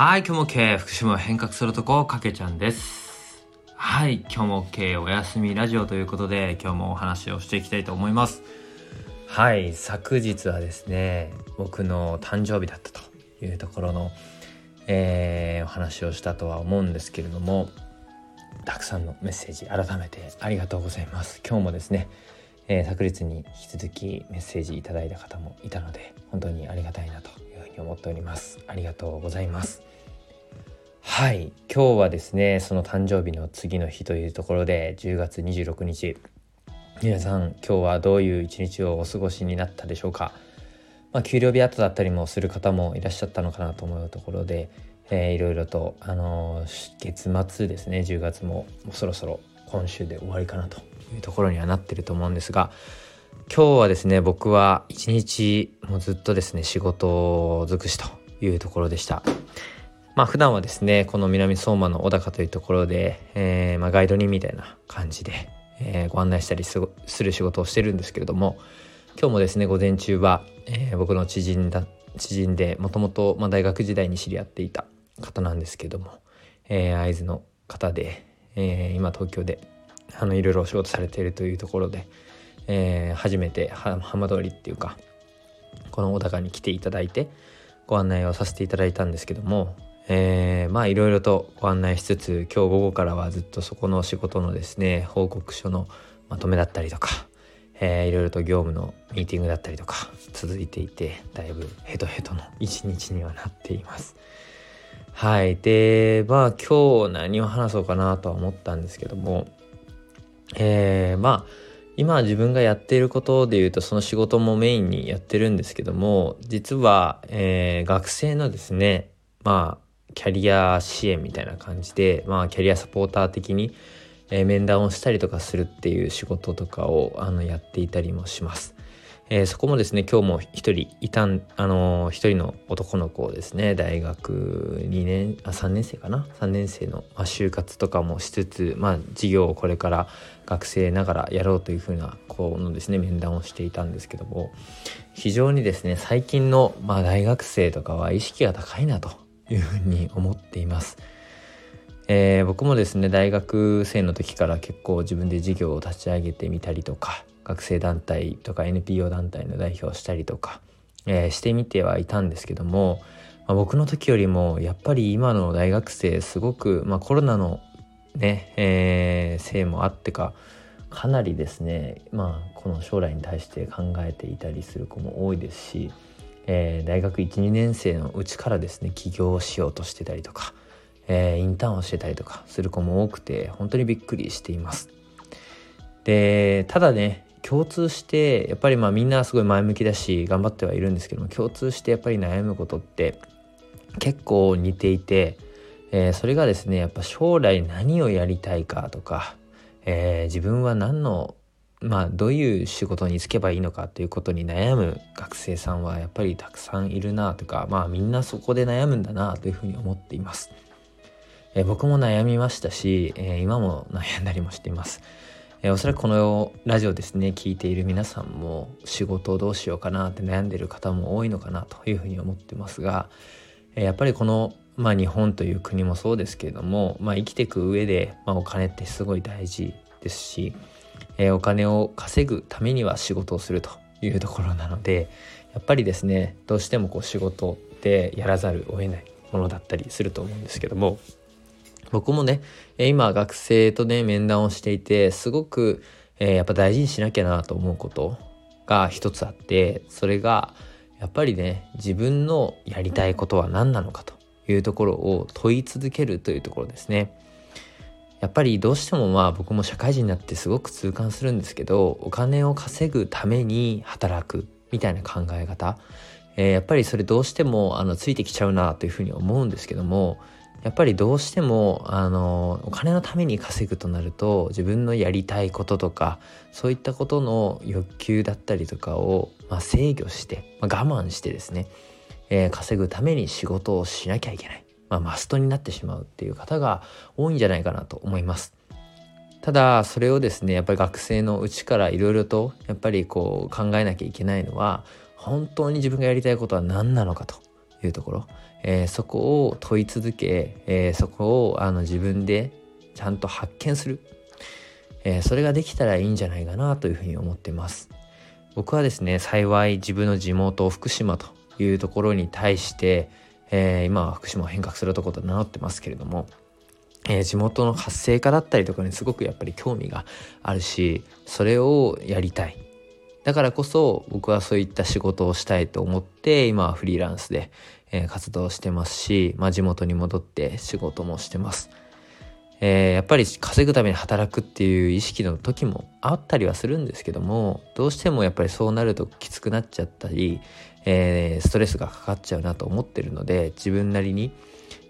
はい、今日も経営、福島を変革するとこ、かけちゃんです。はい、今日も経営お休みラジオということで、今日もお話をしていきたいと思います。はい、昨日はですね、僕の誕生日だったというところの、えー、お話をしたとは思うんですけれども、たくさんのメッセージ、改めてありがとうございます。今日もですね、えー、昨日に引き続きメッセージいただいた方もいたので本当にありがたいなというふうに思っておりますありがとうございますはい。今日はですねその誕生日の次の日というところで10月26日。皆さん今日はどういう一日をお過ごしになったでしょうか？まあ、給料日後だったりもする方もいらっしゃったのかなと思うところで、えー、いろいろと、あのー、月末ですね10月ももそろそろ今週で終わりかなというところにはなってると思うんですが今日はですね僕は一日もずっとですね仕事尽くしというところでした。まあ普段はですねこの南相馬の小高というところで、えー、まあ、ガイド人みたいな感じで、えー、ご案内したりする仕事をしてるんですけれども今日もですね午前中は、えー、僕の知人だ知人でもともと大学時代に知り合っていた方なんですけども、えー、会津の方で、え、今東京であのいろいろお仕事されているというところで、え、初めて浜通りっていうかこの小高に来ていただいてご案内をさせていただいたんですけども、えー、まあいろいろとご案内しつつ今日午後からはずっとそこの仕事のですね報告書のまとめだったりとか、えー、いろいろと業務のミーティングだったりとか続いていてだいぶヘトヘトの一日にはなっています。はい。で、まあ今日何を話そうかなとは思ったんですけども、えー、まあ今自分がやっていることでいうとその仕事もメインにやってるんですけども実は、えー、学生のですねまあキャリア支援みたいな感じで、まあ、キャリアサポーター的に、えー、面談をしたりとかするっていう仕事とかをあのやっていたりもします。えー、そこもですね今日も一人いたんあの一人の男の子をですね大学2年あ3年生かな？3年生の、まあ、就活とかもしつつまあ授業をこれから学生ながらやろうというふうなこのですね面談をしていたんですけども非常にですね最近の、まあ、大学生とかは意識が高いなというふうに思っています。えー、僕もですね大学生の時から結構自分で事業を立ち上げてみたりとか学生団体とか NPO 団体の代表をしたりとか、えー、してみてはいたんですけども、まあ、僕の時よりもやっぱり今の大学生すごく、まあ、コロナのね、えー、せいもあってかかなりですねまあこの将来に対して考えていたりする子も多いですし、えー、大学12年生のうちからですね起業をしようとしてたりとか、えー、インターンをしてたりとかする子も多くて本当にびっくりしています。でただね共通してやっぱりまあみんなすごい前向きだし頑張ってはいるんですけども共通してやっぱり悩むことって結構似ていて、えー、それがですねやっぱ将来何をやりたいかとか、えー、自分は何のまあどういう仕事に就けばいいのかということに悩む学生さんはやっぱりたくさんいるなとかまあみんなそこで悩むんだなというふうに思っています。え、僕も悩みましたし、え今も悩んだりもしています。えー、おそらくこのラジオですね聞いている皆さんも仕事をどうしようかなって悩んでる方も多いのかなというふうに思ってますが、えー、やっぱりこの、まあ、日本という国もそうですけれども、まあ、生きていく上で、まあ、お金ってすごい大事ですし、えー、お金を稼ぐためには仕事をするというところなのでやっぱりですねどうしてもこう仕事ってやらざるを得ないものだったりすると思うんですけども僕もね、今学生とね、面談をしていて、すごく、えー、やっぱ大事にしなきゃなと思うことが一つあって、それが、やっぱりね、自分のやりたいことは何なのかというところを問い続けるというところですね。やっぱりどうしてもまあ僕も社会人になってすごく痛感するんですけど、お金を稼ぐために働くみたいな考え方、えー、やっぱりそれどうしてもあのついてきちゃうなというふうに思うんですけども、やっぱりどうしてもあのお金のために稼ぐとなると自分のやりたいこととかそういったことの欲求だったりとかを、まあ、制御して、まあ、我慢してですね、えー、稼ぐために仕事をしなきゃいけない、まあ、マストになってしまうっていう方が多いんじゃないかなと思います。ただそれをですねやっぱり学生のうちからいろいろとやっぱりこう考えなきゃいけないのは本当に自分がやりたいことは何なのかというところ、えー、そこを問い続け、えー、そこをあの自分でちゃんと発見する、えー、それができたらいいんじゃないかなというふうに思っています。僕はですね幸い自分の地元福島というところに対して、えー、今は福島を変革するところと名乗ってますけれども、えー、地元の活性化だったりとかにすごくやっぱり興味があるしそれをやりたいだからこそ僕はそういった仕事をしたいと思って今はフリーランスで、え、活動してますし、まあ、地元に戻って仕事もしてます。えー、やっぱり稼ぐために働くっていう意識の時もあったりはするんですけどもどうしてもやっぱりそうなるときつくなっちゃったり、えー、ストレスがかかっちゃうなと思ってるので自分なりに、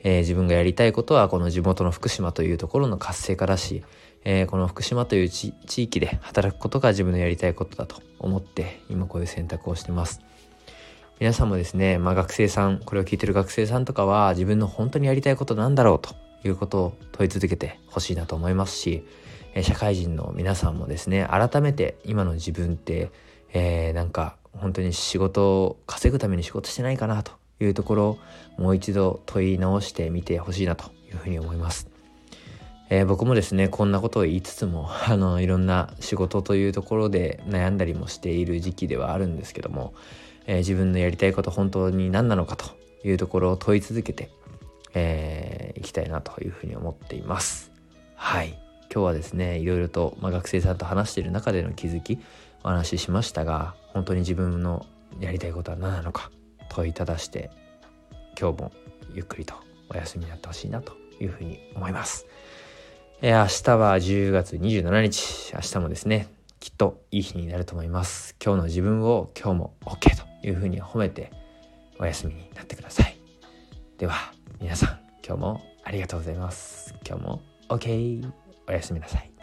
えー、自分がやりたいことはこの地元の福島というところの活性化だし、えこの福島という地域で働くことが自分のやりたいことだと思って今こういう選択をしてます。皆さんもですね、まあ、学生さんこれを聞いてる学生さんとかは自分の本当にやりたいことなんだろうということを問い続けてほしいなと思いますし、社会人の皆さんもですね改めて今の自分って、えー、なんか本当に仕事を稼ぐために仕事してないかなというところをもう一度問い直してみてほしいなというふうに思います。えー、僕もですねこんなことを言いつつも あのいろんな仕事というところで悩んだりもしている時期ではあるんですけども、えー、自分のやりたいこと本当に何なのかというところを問い続けてえー、いきたいなというふうに思っています。はい。今日はですね、いろいろと、まあ、学生さんと話している中での気づき、お話ししましたが、本当に自分のやりたいことは何なのか問いただして、今日もゆっくりとお休みになってほしいなというふうに思います。えー、明日は10月27日、明日もですね、きっといい日になると思います。今日の自分を今日も OK というふうに褒めてお休みになってください。では、皆さん今日もありがとうございます今日も OK おやすみなさい